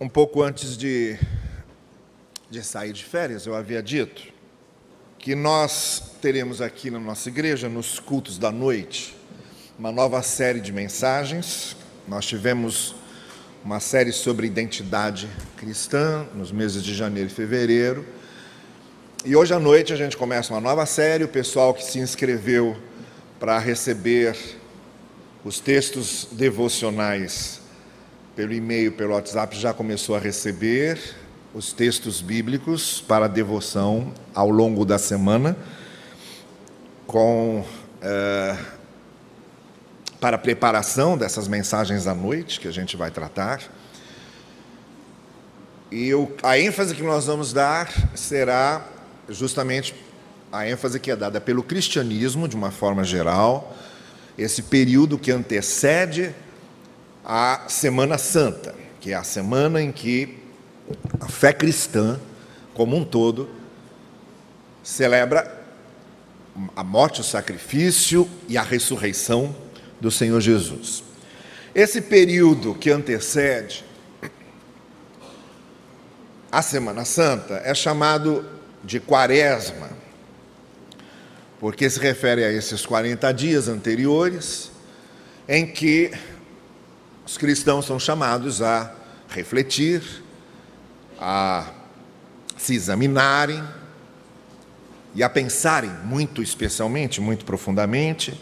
um pouco antes de, de sair de férias, eu havia dito que nós teremos aqui na nossa igreja, nos cultos da noite, uma nova série de mensagens. Nós tivemos uma série sobre identidade cristã nos meses de janeiro e fevereiro. E hoje à noite a gente começa uma nova série. O pessoal que se inscreveu para receber os textos devocionais pelo e-mail, pelo WhatsApp, já começou a receber os textos bíblicos para devoção ao longo da semana, com é, para preparação dessas mensagens à noite que a gente vai tratar. E eu, a ênfase que nós vamos dar será justamente a ênfase que é dada pelo cristianismo, de uma forma geral, esse período que antecede a Semana Santa, que é a semana em que a fé cristã, como um todo, celebra a morte, o sacrifício e a ressurreição do Senhor Jesus. Esse período que antecede a Semana Santa é chamado de Quaresma, porque se refere a esses 40 dias anteriores em que os cristãos são chamados a refletir, a se examinarem e a pensarem muito especialmente, muito profundamente,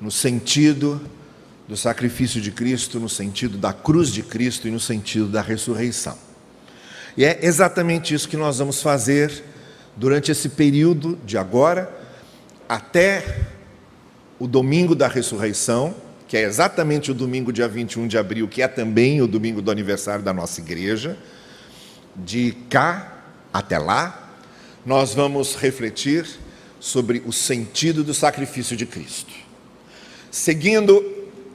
no sentido do sacrifício de Cristo, no sentido da cruz de Cristo e no sentido da ressurreição. E é exatamente isso que nós vamos fazer durante esse período de agora até o domingo da ressurreição, que é exatamente o domingo dia 21 de abril, que é também o domingo do aniversário da nossa igreja. De cá até lá, nós vamos refletir sobre o sentido do sacrifício de Cristo. Seguindo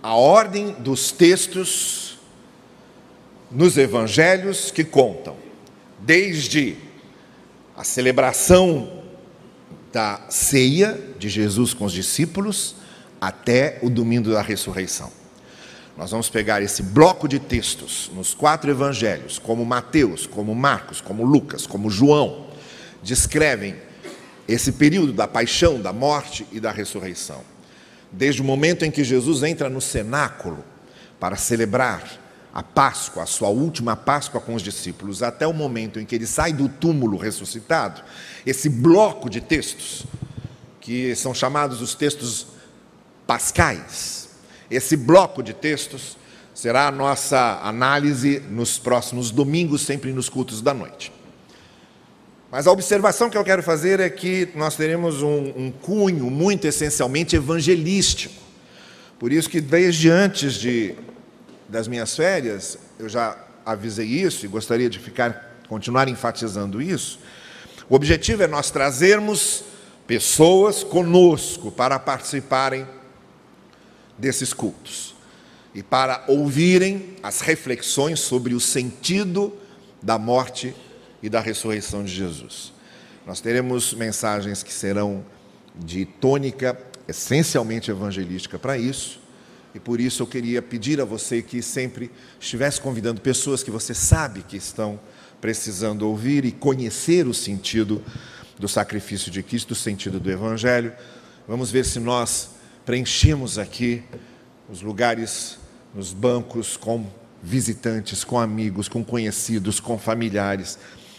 a ordem dos textos nos evangelhos que contam desde a celebração da ceia de Jesus com os discípulos até o domingo da ressurreição. Nós vamos pegar esse bloco de textos nos quatro evangelhos, como Mateus, como Marcos, como Lucas, como João, descrevem esse período da paixão, da morte e da ressurreição. Desde o momento em que Jesus entra no cenáculo para celebrar a Páscoa, a sua última Páscoa com os discípulos, até o momento em que ele sai do túmulo ressuscitado, esse bloco de textos, que são chamados os textos pascais, esse bloco de textos será a nossa análise nos próximos domingos, sempre nos cultos da noite. Mas a observação que eu quero fazer é que nós teremos um, um cunho muito essencialmente evangelístico. Por isso que desde antes de das minhas férias, eu já avisei isso e gostaria de ficar continuar enfatizando isso. O objetivo é nós trazermos pessoas conosco para participarem desses cultos e para ouvirem as reflexões sobre o sentido da morte e da ressurreição de Jesus. Nós teremos mensagens que serão de tônica essencialmente evangelística para isso, e por isso eu queria pedir a você que sempre estivesse convidando pessoas que você sabe que estão precisando ouvir e conhecer o sentido do sacrifício de Cristo, o sentido do Evangelho. Vamos ver se nós preenchemos aqui os lugares nos bancos com visitantes, com amigos, com conhecidos, com familiares,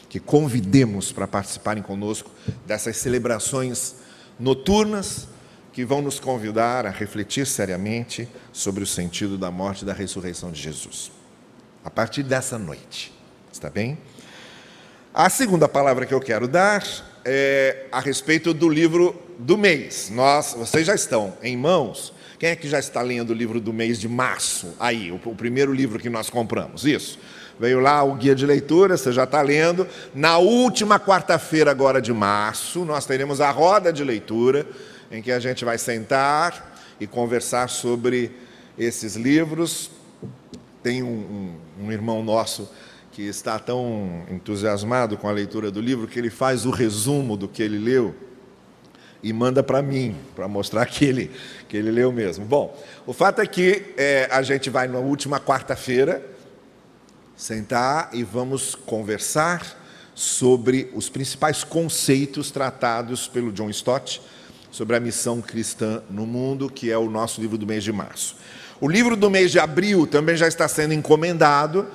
que convidemos para participarem conosco dessas celebrações noturnas que vão nos convidar a refletir seriamente sobre o sentido da morte e da ressurreição de Jesus. A partir dessa noite, está bem? A segunda palavra que eu quero dar é a respeito do livro do mês. Nós, vocês já estão em mãos. Quem é que já está lendo o livro do mês de março? Aí, o, o primeiro livro que nós compramos. Isso. Veio lá o guia de leitura, você já está lendo. Na última quarta-feira agora de março, nós teremos a roda de leitura em que a gente vai sentar e conversar sobre esses livros. Tem um, um, um irmão nosso que está tão entusiasmado com a leitura do livro que ele faz o resumo do que ele leu e manda para mim, para mostrar que ele, que ele leu mesmo. Bom, o fato é que é, a gente vai na última quarta-feira sentar e vamos conversar sobre os principais conceitos tratados pelo John Stott sobre a missão cristã no mundo, que é o nosso livro do mês de março. O livro do mês de abril também já está sendo encomendado,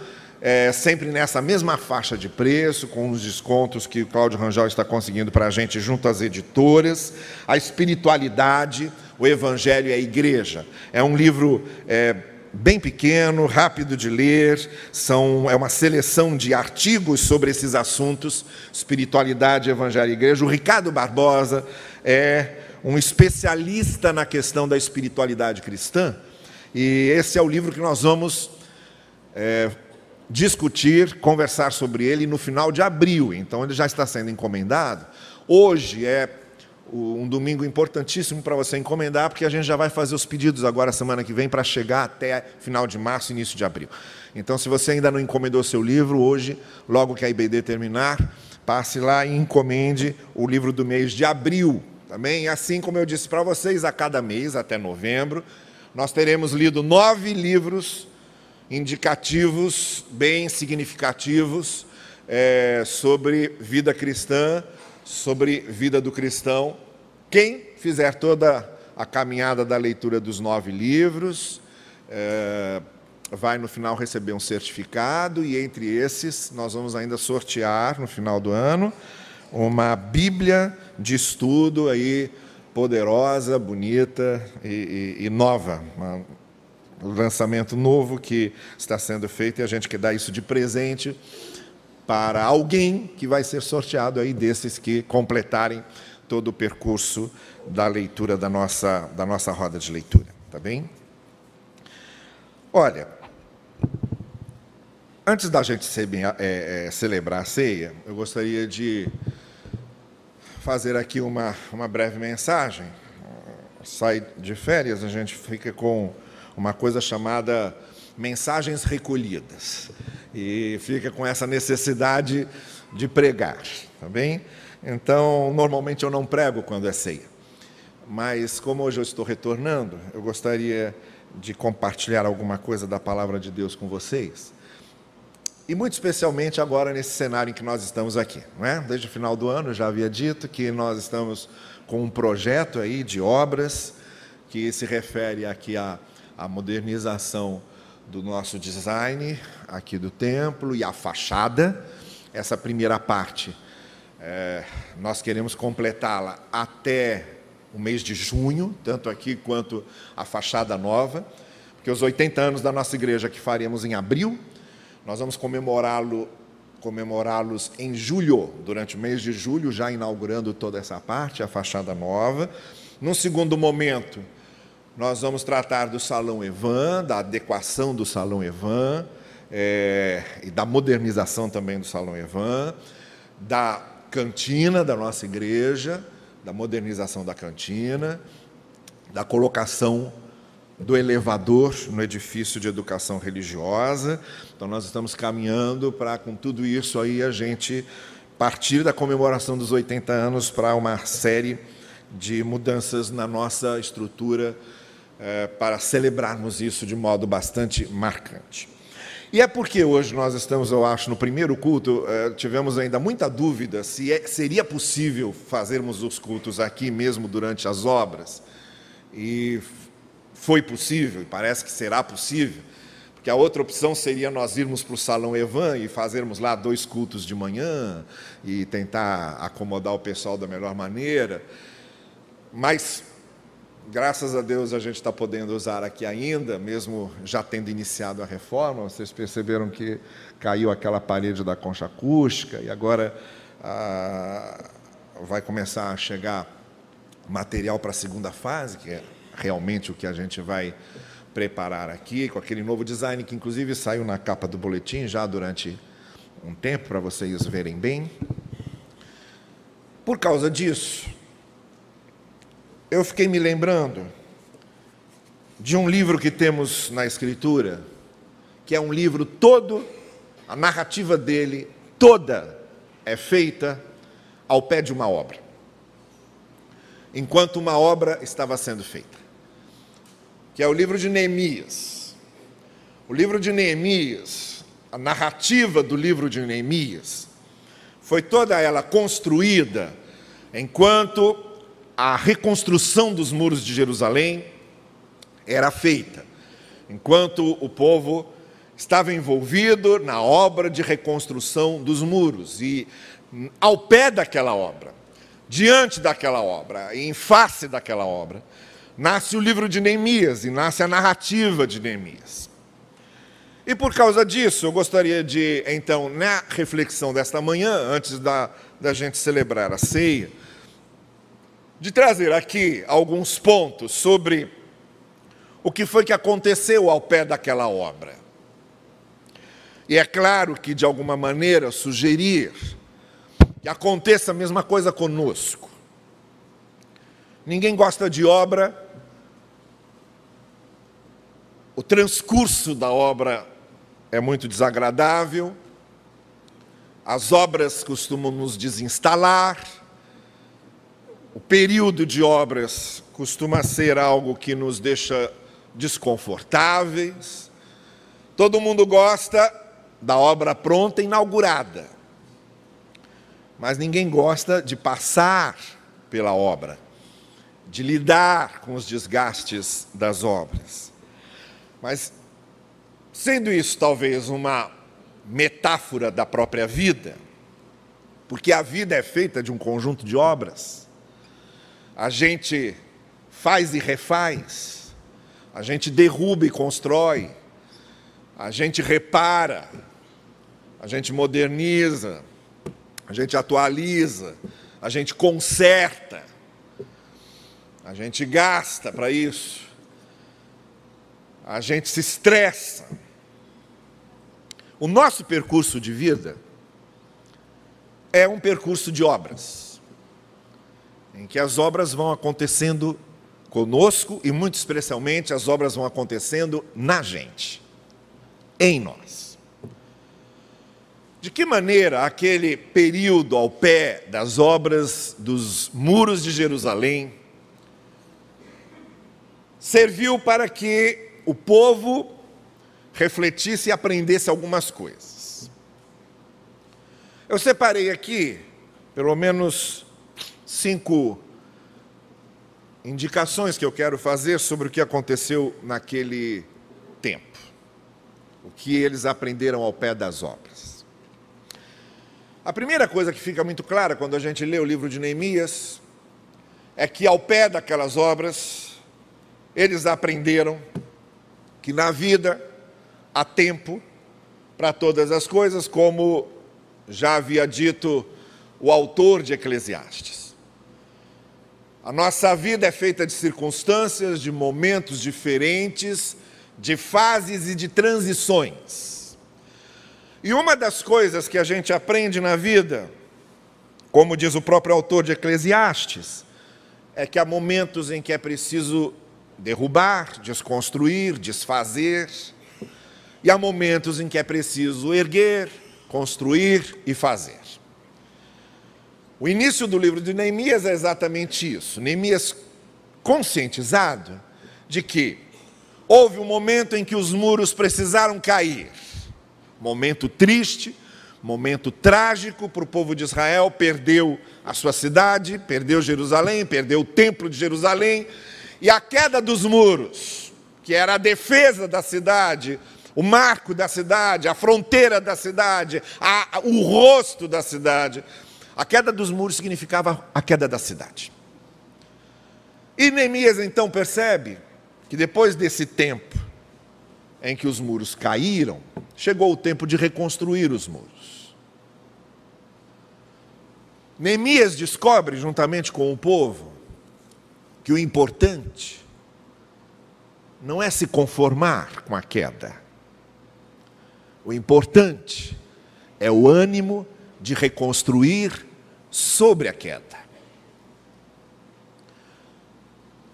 é, sempre nessa mesma faixa de preço, com os descontos que o Cláudio Rangel está conseguindo para a gente junto às editoras. A espiritualidade, o Evangelho e a Igreja. É um livro é, bem pequeno, rápido de ler, são, é uma seleção de artigos sobre esses assuntos, espiritualidade, evangelho e igreja. O Ricardo Barbosa é um especialista na questão da espiritualidade cristã, e esse é o livro que nós vamos é, discutir, conversar sobre ele no final de abril, então ele já está sendo encomendado. Hoje é um domingo importantíssimo para você encomendar, porque a gente já vai fazer os pedidos agora semana que vem para chegar até final de março, início de abril. Então, se você ainda não encomendou seu livro, hoje, logo que a IBD terminar, passe lá e encomende o livro do mês de abril. Também, e assim como eu disse para vocês, a cada mês, até novembro, nós teremos lido nove livros indicativos, bem significativos, é, sobre vida cristã sobre vida do cristão. Quem fizer toda a caminhada da leitura dos nove livros, é, vai no final receber um certificado, e entre esses nós vamos ainda sortear no final do ano uma Bíblia de estudo aí poderosa, bonita e, e, e nova. Uma, um lançamento novo que está sendo feito e a gente quer dar isso de presente para alguém que vai ser sorteado aí desses que completarem todo o percurso da leitura da nossa, da nossa roda de leitura, tá bem? Olha, antes da gente é, é, celebrar a ceia, eu gostaria de fazer aqui uma, uma breve mensagem. Sai de férias, a gente fica com uma coisa chamada mensagens recolhidas e fica com essa necessidade de pregar, tá bem? Então, normalmente eu não prego quando é ceia, mas como hoje eu estou retornando, eu gostaria de compartilhar alguma coisa da palavra de Deus com vocês. E muito especialmente agora nesse cenário em que nós estamos aqui, não é? Desde o final do ano eu já havia dito que nós estamos com um projeto aí de obras que se refere aqui à, à modernização do nosso design aqui do templo e a fachada. Essa primeira parte, é, nós queremos completá-la até o mês de junho, tanto aqui quanto a fachada nova, porque os 80 anos da nossa igreja que faremos em abril, nós vamos comemorá-lo comemorá-los em julho, durante o mês de julho, já inaugurando toda essa parte, a fachada nova. Num segundo momento, nós vamos tratar do Salão Evan, da adequação do Salão Evan, é, e da modernização também do Salão Evan, da cantina da nossa igreja, da modernização da cantina, da colocação do elevador no edifício de educação religiosa. Então, nós estamos caminhando para, com tudo isso aí, a gente partir da comemoração dos 80 anos para uma série de mudanças na nossa estrutura para celebrarmos isso de modo bastante marcante. E é porque hoje nós estamos, eu acho, no primeiro culto, é, tivemos ainda muita dúvida se é, seria possível fazermos os cultos aqui mesmo durante as obras. E foi possível, e parece que será possível, porque a outra opção seria nós irmos para o Salão Evan e fazermos lá dois cultos de manhã e tentar acomodar o pessoal da melhor maneira. Mas graças a Deus a gente está podendo usar aqui ainda, mesmo já tendo iniciado a reforma. Vocês perceberam que caiu aquela parede da concha acústica e agora ah, vai começar a chegar material para a segunda fase, que é realmente o que a gente vai preparar aqui, com aquele novo design que inclusive saiu na capa do boletim já durante um tempo para vocês verem bem. Por causa disso, eu fiquei me lembrando de um livro que temos na Escritura, que é um livro todo, a narrativa dele toda é feita ao pé de uma obra, enquanto uma obra estava sendo feita, que é o livro de Neemias. O livro de Neemias, a narrativa do livro de Neemias foi toda ela construída enquanto a reconstrução dos muros de Jerusalém era feita, enquanto o povo estava envolvido na obra de reconstrução dos muros e ao pé daquela obra, diante daquela obra, em face daquela obra, nasce o livro de Neemias e nasce a narrativa de Neemias. E por causa disso, eu gostaria de, então, na reflexão desta manhã, antes da, da gente celebrar a ceia, de trazer aqui alguns pontos sobre o que foi que aconteceu ao pé daquela obra. E é claro que, de alguma maneira, sugerir que aconteça a mesma coisa conosco. Ninguém gosta de obra, o transcurso da obra é muito desagradável, as obras costumam nos desinstalar, o período de obras costuma ser algo que nos deixa desconfortáveis. Todo mundo gosta da obra pronta, inaugurada. Mas ninguém gosta de passar pela obra, de lidar com os desgastes das obras. Mas, sendo isso talvez uma metáfora da própria vida, porque a vida é feita de um conjunto de obras, a gente faz e refaz, a gente derruba e constrói, a gente repara, a gente moderniza, a gente atualiza, a gente conserta, a gente gasta para isso, a gente se estressa. O nosso percurso de vida é um percurso de obras em que as obras vão acontecendo conosco e, muito especialmente, as obras vão acontecendo na gente, em nós. De que maneira aquele período ao pé das obras dos muros de Jerusalém serviu para que o povo refletisse e aprendesse algumas coisas. Eu separei aqui, pelo menos cinco indicações que eu quero fazer sobre o que aconteceu naquele tempo, o que eles aprenderam ao pé das obras. A primeira coisa que fica muito clara quando a gente lê o livro de Neemias é que ao pé daquelas obras eles aprenderam que na vida há tempo para todas as coisas, como já havia dito o autor de Eclesiastes. A nossa vida é feita de circunstâncias, de momentos diferentes, de fases e de transições. E uma das coisas que a gente aprende na vida, como diz o próprio autor de Eclesiastes, é que há momentos em que é preciso derrubar, desconstruir, desfazer, e há momentos em que é preciso erguer, construir e fazer. O início do livro de Neemias é exatamente isso. Neemias conscientizado de que houve um momento em que os muros precisaram cair. Momento triste, momento trágico para o povo de Israel, perdeu a sua cidade, perdeu Jerusalém, perdeu o templo de Jerusalém, e a queda dos muros, que era a defesa da cidade, o marco da cidade, a fronteira da cidade, a, o rosto da cidade, a queda dos muros significava a queda da cidade. E Neemias então percebe que depois desse tempo em que os muros caíram, chegou o tempo de reconstruir os muros. Neemias descobre, juntamente com o povo, que o importante não é se conformar com a queda. O importante é o ânimo de reconstruir sobre a queda.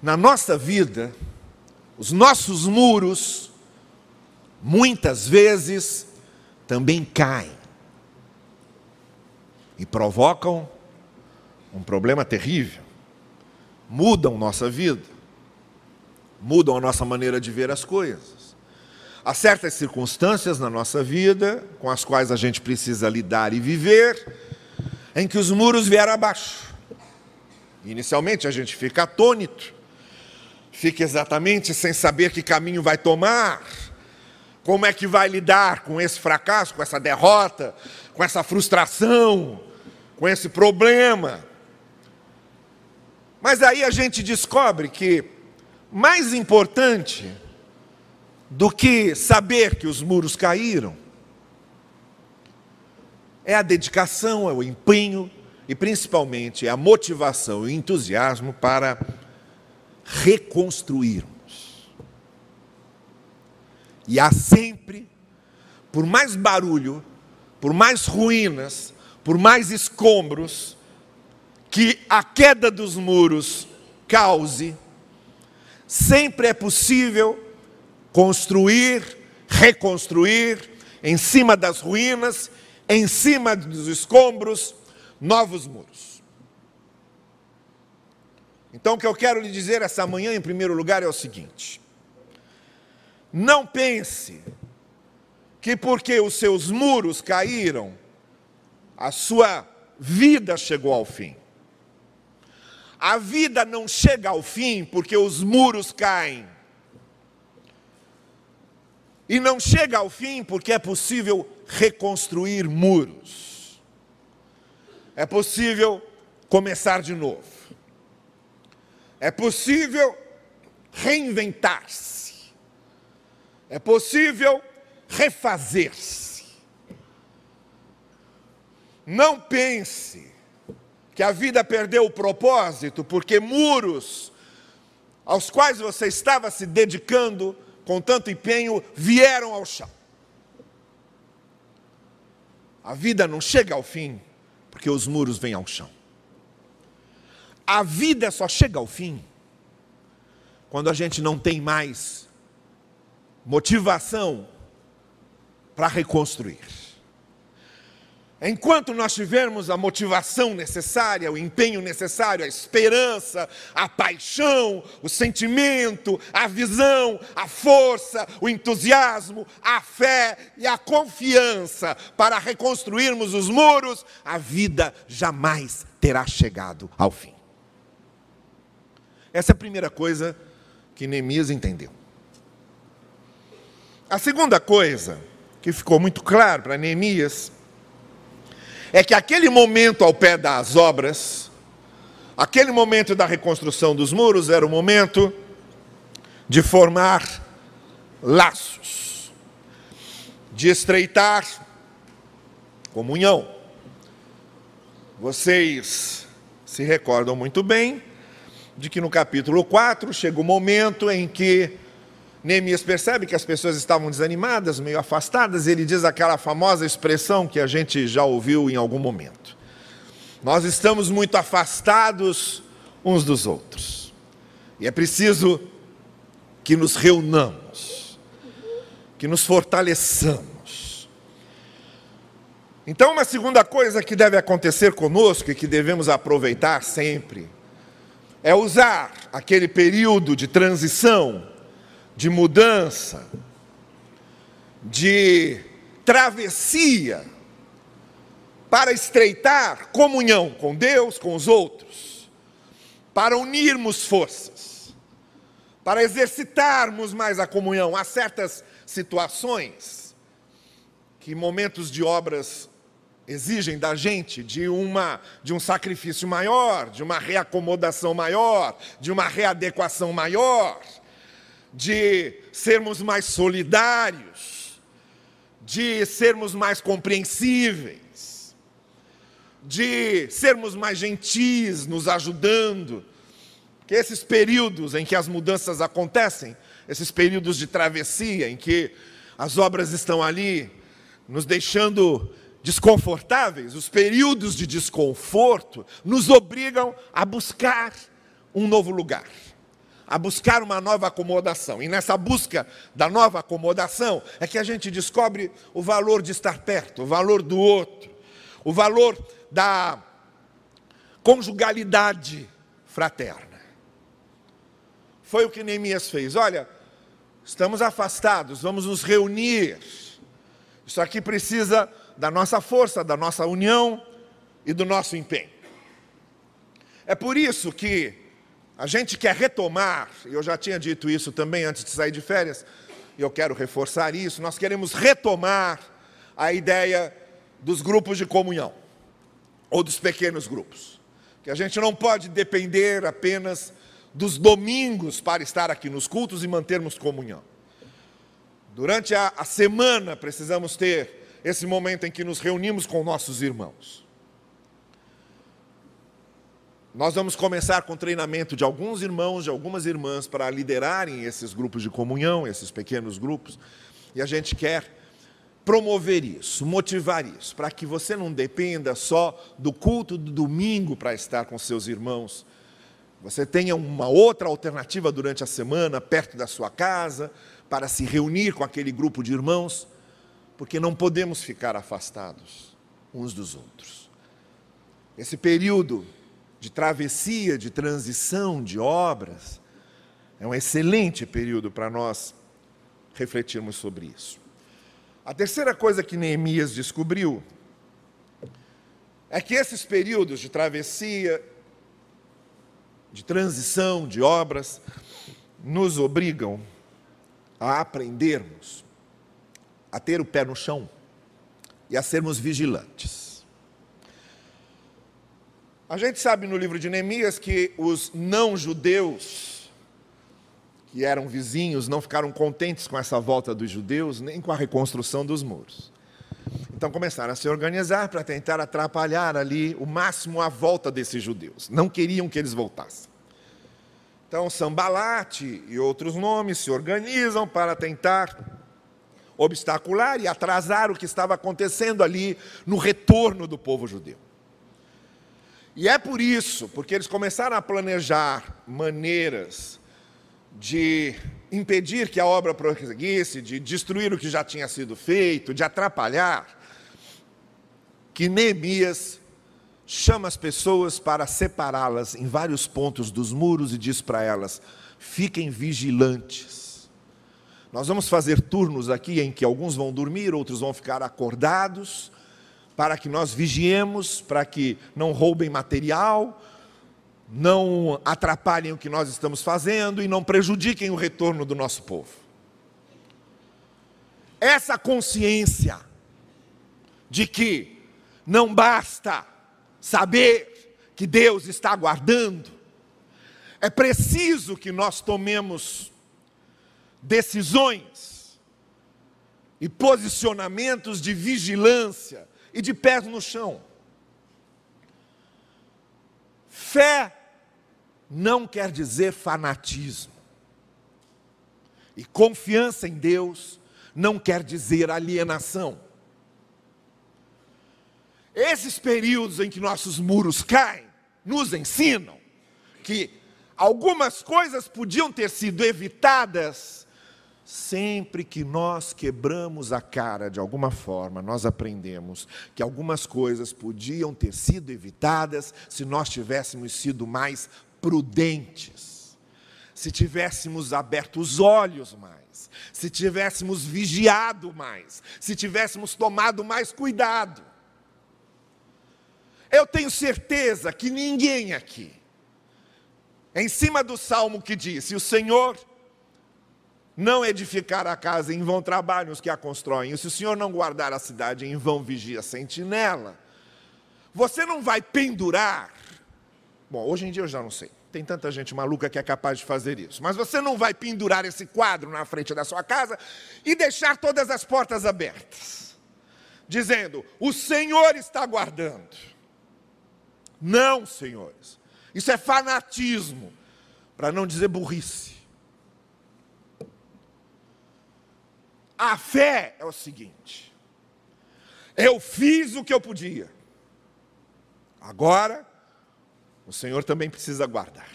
Na nossa vida, os nossos muros, muitas vezes, também caem e provocam um problema terrível. Mudam nossa vida, mudam a nossa maneira de ver as coisas. Há certas circunstâncias na nossa vida com as quais a gente precisa lidar e viver, em que os muros vieram abaixo. Inicialmente a gente fica atônito, fica exatamente sem saber que caminho vai tomar, como é que vai lidar com esse fracasso, com essa derrota, com essa frustração, com esse problema. Mas aí a gente descobre que mais importante do que saber que os muros caíram é a dedicação, é o empenho e principalmente é a motivação e o entusiasmo para reconstruirmos. E há sempre, por mais barulho, por mais ruínas, por mais escombros que a queda dos muros cause, sempre é possível construir, reconstruir em cima das ruínas, em cima dos escombros, novos muros. Então, o que eu quero lhe dizer essa manhã, em primeiro lugar, é o seguinte: não pense que porque os seus muros caíram, a sua vida chegou ao fim. A vida não chega ao fim porque os muros caem. E não chega ao fim porque é possível reconstruir muros. É possível começar de novo. É possível reinventar-se. É possível refazer-se. Não pense que a vida perdeu o propósito porque muros aos quais você estava se dedicando com tanto empenho vieram ao chão. A vida não chega ao fim porque os muros vêm ao chão. A vida só chega ao fim quando a gente não tem mais motivação para reconstruir. Enquanto nós tivermos a motivação necessária, o empenho necessário, a esperança, a paixão, o sentimento, a visão, a força, o entusiasmo, a fé e a confiança para reconstruirmos os muros, a vida jamais terá chegado ao fim. Essa é a primeira coisa que Neemias entendeu. A segunda coisa que ficou muito claro para Neemias é que aquele momento ao pé das obras, aquele momento da reconstrução dos muros, era o momento de formar laços, de estreitar comunhão. Vocês se recordam muito bem de que no capítulo 4 chega o momento em que Neemias percebe que as pessoas estavam desanimadas, meio afastadas, e ele diz aquela famosa expressão que a gente já ouviu em algum momento. Nós estamos muito afastados uns dos outros. E é preciso que nos reunamos, que nos fortaleçamos. Então, uma segunda coisa que deve acontecer conosco e que devemos aproveitar sempre é usar aquele período de transição de mudança, de travessia, para estreitar comunhão com Deus, com os outros, para unirmos forças, para exercitarmos mais a comunhão. Há certas situações que momentos de obras exigem da gente de uma de um sacrifício maior, de uma reacomodação maior, de uma readequação maior de sermos mais solidários, de sermos mais compreensíveis, de sermos mais gentis, nos ajudando. Que esses períodos em que as mudanças acontecem, esses períodos de travessia, em que as obras estão ali nos deixando desconfortáveis, os períodos de desconforto nos obrigam a buscar um novo lugar a buscar uma nova acomodação. E nessa busca da nova acomodação é que a gente descobre o valor de estar perto, o valor do outro, o valor da conjugalidade fraterna. Foi o que Neemias fez. Olha, Estamos afastados, vamos nos reunir. Isso aqui precisa da nossa força, da nossa união e do nosso empenho. É por isso que a gente quer retomar, e eu já tinha dito isso também antes de sair de férias, e eu quero reforçar isso, nós queremos retomar a ideia dos grupos de comunhão, ou dos pequenos grupos. Que a gente não pode depender apenas dos domingos para estar aqui nos cultos e mantermos comunhão. Durante a, a semana precisamos ter esse momento em que nos reunimos com nossos irmãos. Nós vamos começar com o treinamento de alguns irmãos, de algumas irmãs, para liderarem esses grupos de comunhão, esses pequenos grupos, e a gente quer promover isso, motivar isso, para que você não dependa só do culto do domingo para estar com seus irmãos. Você tenha uma outra alternativa durante a semana, perto da sua casa, para se reunir com aquele grupo de irmãos, porque não podemos ficar afastados uns dos outros. Esse período de travessia, de transição, de obras. É um excelente período para nós refletirmos sobre isso. A terceira coisa que Neemias descobriu é que esses períodos de travessia, de transição, de obras, nos obrigam a aprendermos a ter o pé no chão e a sermos vigilantes. A gente sabe no livro de Neemias que os não-judeus, que eram vizinhos, não ficaram contentes com essa volta dos judeus, nem com a reconstrução dos muros. Então começaram a se organizar para tentar atrapalhar ali o máximo a volta desses judeus. Não queriam que eles voltassem. Então Sambalate e outros nomes se organizam para tentar obstacular e atrasar o que estava acontecendo ali no retorno do povo judeu. E é por isso, porque eles começaram a planejar maneiras de impedir que a obra prosseguisse, de destruir o que já tinha sido feito, de atrapalhar, que Neemias chama as pessoas para separá-las em vários pontos dos muros e diz para elas: fiquem vigilantes. Nós vamos fazer turnos aqui em que alguns vão dormir, outros vão ficar acordados, para que nós vigiemos, para que não roubem material, não atrapalhem o que nós estamos fazendo e não prejudiquem o retorno do nosso povo. Essa consciência de que não basta saber que Deus está aguardando, é preciso que nós tomemos decisões e posicionamentos de vigilância e de pés no chão. Fé não quer dizer fanatismo. E confiança em Deus não quer dizer alienação. Esses períodos em que nossos muros caem nos ensinam que algumas coisas podiam ter sido evitadas Sempre que nós quebramos a cara de alguma forma, nós aprendemos que algumas coisas podiam ter sido evitadas se nós tivéssemos sido mais prudentes, se tivéssemos aberto os olhos mais, se tivéssemos vigiado mais, se tivéssemos tomado mais cuidado. Eu tenho certeza que ninguém aqui, em cima do salmo que disse: O Senhor não edificar a casa, em vão trabalham os que a constroem. E se o Senhor não guardar a cidade, em vão vigia a sentinela. Você não vai pendurar. Bom, hoje em dia eu já não sei. Tem tanta gente maluca que é capaz de fazer isso. Mas você não vai pendurar esse quadro na frente da sua casa e deixar todas as portas abertas, dizendo: O Senhor está guardando. Não, senhores. Isso é fanatismo, para não dizer burrice. A fé é o seguinte: eu fiz o que eu podia, agora o Senhor também precisa guardar.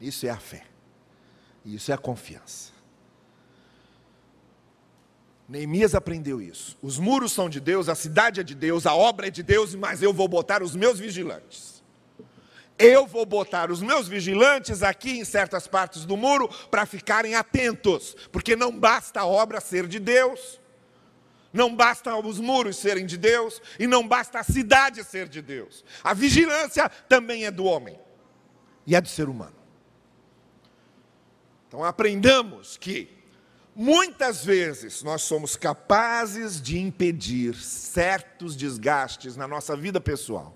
Isso é a fé, isso é a confiança. Neemias aprendeu isso. Os muros são de Deus, a cidade é de Deus, a obra é de Deus, mas eu vou botar os meus vigilantes. Eu vou botar os meus vigilantes aqui em certas partes do muro para ficarem atentos, porque não basta a obra ser de Deus, não basta os muros serem de Deus e não basta a cidade ser de Deus. A vigilância também é do homem e é do ser humano. Então aprendamos que muitas vezes nós somos capazes de impedir certos desgastes na nossa vida pessoal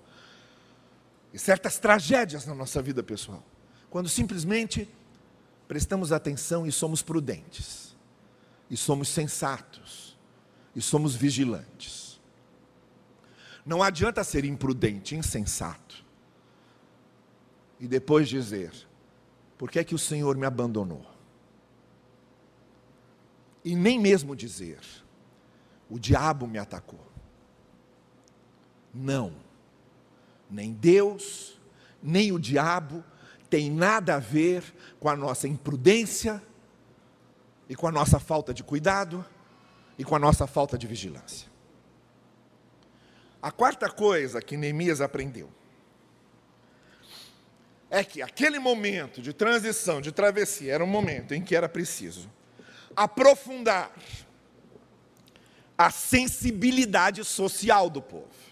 e certas tragédias na nossa vida pessoal, quando simplesmente prestamos atenção e somos prudentes, e somos sensatos, e somos vigilantes. Não adianta ser imprudente, insensato, e depois dizer: por que é que o Senhor me abandonou? E nem mesmo dizer: o diabo me atacou. Não nem Deus, nem o diabo tem nada a ver com a nossa imprudência e com a nossa falta de cuidado e com a nossa falta de vigilância. A quarta coisa que Neemias aprendeu é que aquele momento de transição, de travessia, era um momento em que era preciso aprofundar a sensibilidade social do povo.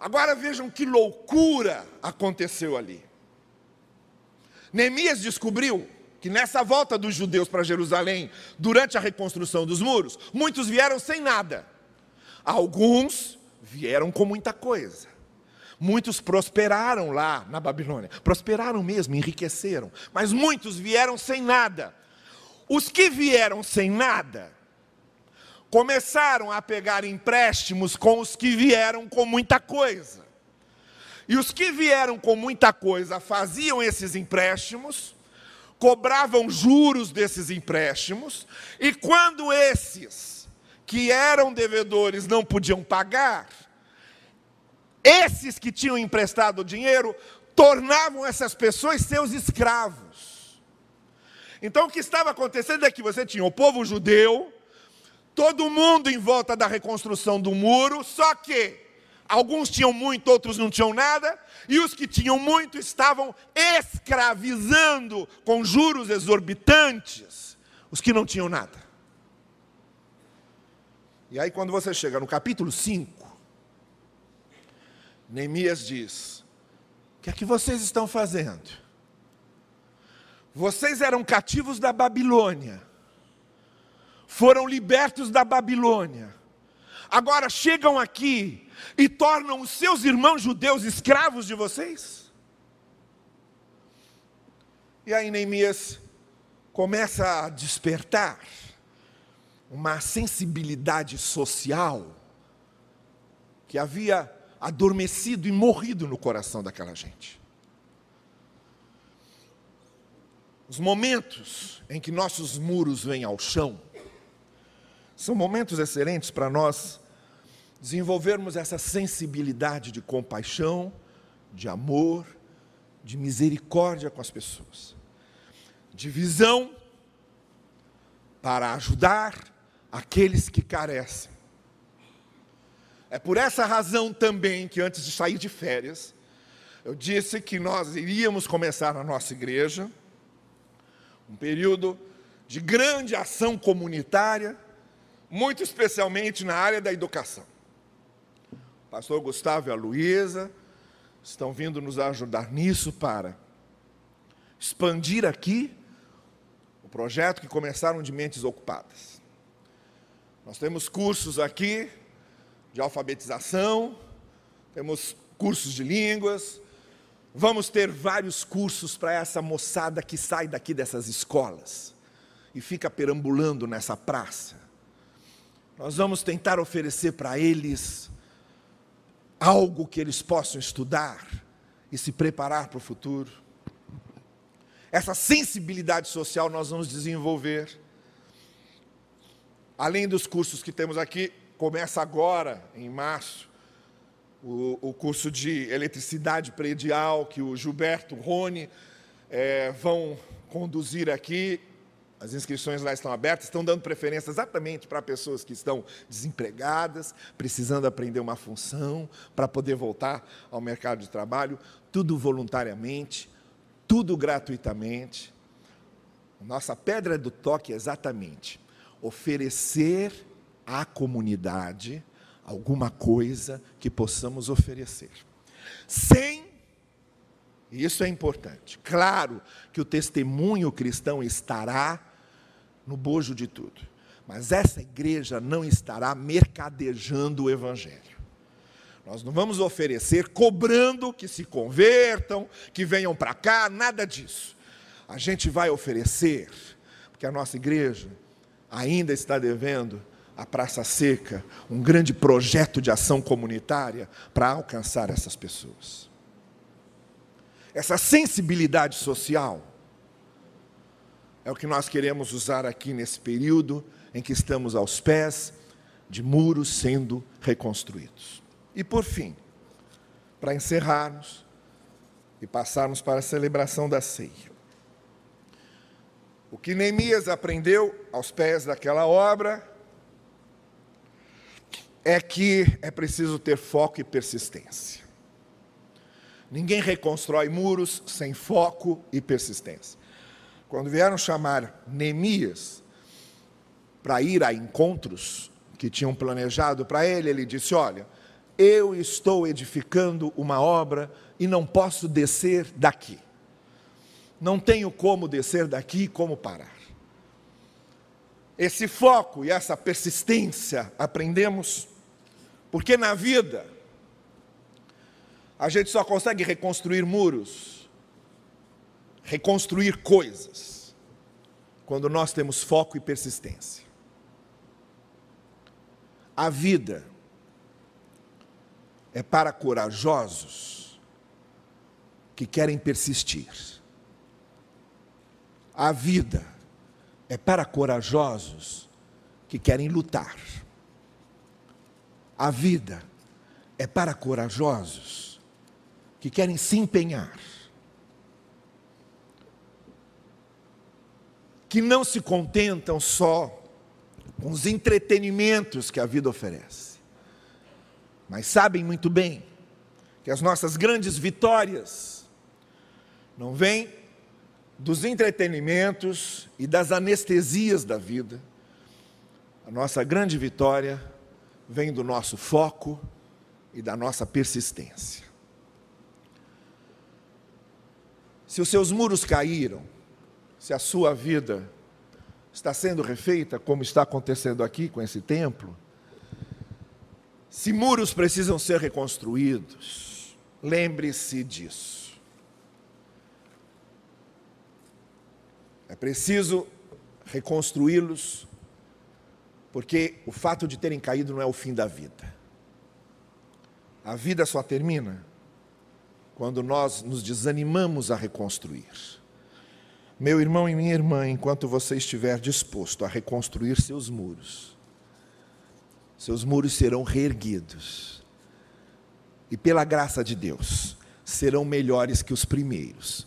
Agora vejam que loucura aconteceu ali. Neemias descobriu que nessa volta dos judeus para Jerusalém, durante a reconstrução dos muros, muitos vieram sem nada. Alguns vieram com muita coisa. Muitos prosperaram lá na Babilônia. Prosperaram mesmo, enriqueceram. Mas muitos vieram sem nada. Os que vieram sem nada, começaram a pegar empréstimos com os que vieram com muita coisa. E os que vieram com muita coisa faziam esses empréstimos, cobravam juros desses empréstimos, e quando esses que eram devedores não podiam pagar, esses que tinham emprestado dinheiro tornavam essas pessoas seus escravos. Então o que estava acontecendo é que você tinha o povo judeu, todo mundo em volta da reconstrução do muro, só que alguns tinham muito, outros não tinham nada, e os que tinham muito estavam escravizando com juros exorbitantes os que não tinham nada. E aí, quando você chega no capítulo 5, Neemias diz: O que é que vocês estão fazendo? Vocês eram cativos da Babilônia foram libertos da Babilônia. Agora chegam aqui e tornam os seus irmãos judeus escravos de vocês? E aí Neemias começa a despertar uma sensibilidade social que havia adormecido e morrido no coração daquela gente. Os momentos em que nossos muros vêm ao chão, são momentos excelentes para nós desenvolvermos essa sensibilidade de compaixão, de amor, de misericórdia com as pessoas, de visão para ajudar aqueles que carecem. É por essa razão também que antes de sair de férias, eu disse que nós iríamos começar na nossa igreja um período de grande ação comunitária muito especialmente na área da educação. O pastor Gustavo e a Luísa estão vindo nos ajudar nisso para expandir aqui o projeto que começaram de mentes ocupadas. Nós temos cursos aqui de alfabetização, temos cursos de línguas, vamos ter vários cursos para essa moçada que sai daqui dessas escolas e fica perambulando nessa praça nós vamos tentar oferecer para eles algo que eles possam estudar e se preparar para o futuro. Essa sensibilidade social nós vamos desenvolver. Além dos cursos que temos aqui, começa agora, em março, o, o curso de eletricidade predial que o Gilberto Rony é, vão conduzir aqui. As inscrições lá estão abertas, estão dando preferência exatamente para pessoas que estão desempregadas, precisando aprender uma função para poder voltar ao mercado de trabalho, tudo voluntariamente, tudo gratuitamente. Nossa pedra do toque é exatamente oferecer à comunidade alguma coisa que possamos oferecer. Sem, isso é importante, claro que o testemunho cristão estará no bojo de tudo. Mas essa igreja não estará mercadejando o Evangelho. Nós não vamos oferecer cobrando que se convertam, que venham para cá, nada disso. A gente vai oferecer, porque a nossa igreja ainda está devendo a Praça Seca um grande projeto de ação comunitária para alcançar essas pessoas. Essa sensibilidade social é o que nós queremos usar aqui nesse período em que estamos aos pés de muros sendo reconstruídos. E por fim, para encerrarmos e passarmos para a celebração da ceia. O que Neemias aprendeu aos pés daquela obra é que é preciso ter foco e persistência. Ninguém reconstrói muros sem foco e persistência. Quando vieram chamar Neemias para ir a encontros que tinham planejado para ele, ele disse: Olha, eu estou edificando uma obra e não posso descer daqui. Não tenho como descer daqui, como parar. Esse foco e essa persistência aprendemos, porque na vida a gente só consegue reconstruir muros reconstruir coisas quando nós temos foco e persistência. A vida é para corajosos que querem persistir. A vida é para corajosos que querem lutar. A vida é para corajosos que querem se empenhar. Que não se contentam só com os entretenimentos que a vida oferece, mas sabem muito bem que as nossas grandes vitórias não vêm dos entretenimentos e das anestesias da vida. A nossa grande vitória vem do nosso foco e da nossa persistência. Se os seus muros caíram, se a sua vida está sendo refeita, como está acontecendo aqui com esse templo, se muros precisam ser reconstruídos, lembre-se disso. É preciso reconstruí-los, porque o fato de terem caído não é o fim da vida. A vida só termina quando nós nos desanimamos a reconstruir. Meu irmão e minha irmã, enquanto você estiver disposto a reconstruir seus muros, seus muros serão reerguidos. E pela graça de Deus, serão melhores que os primeiros,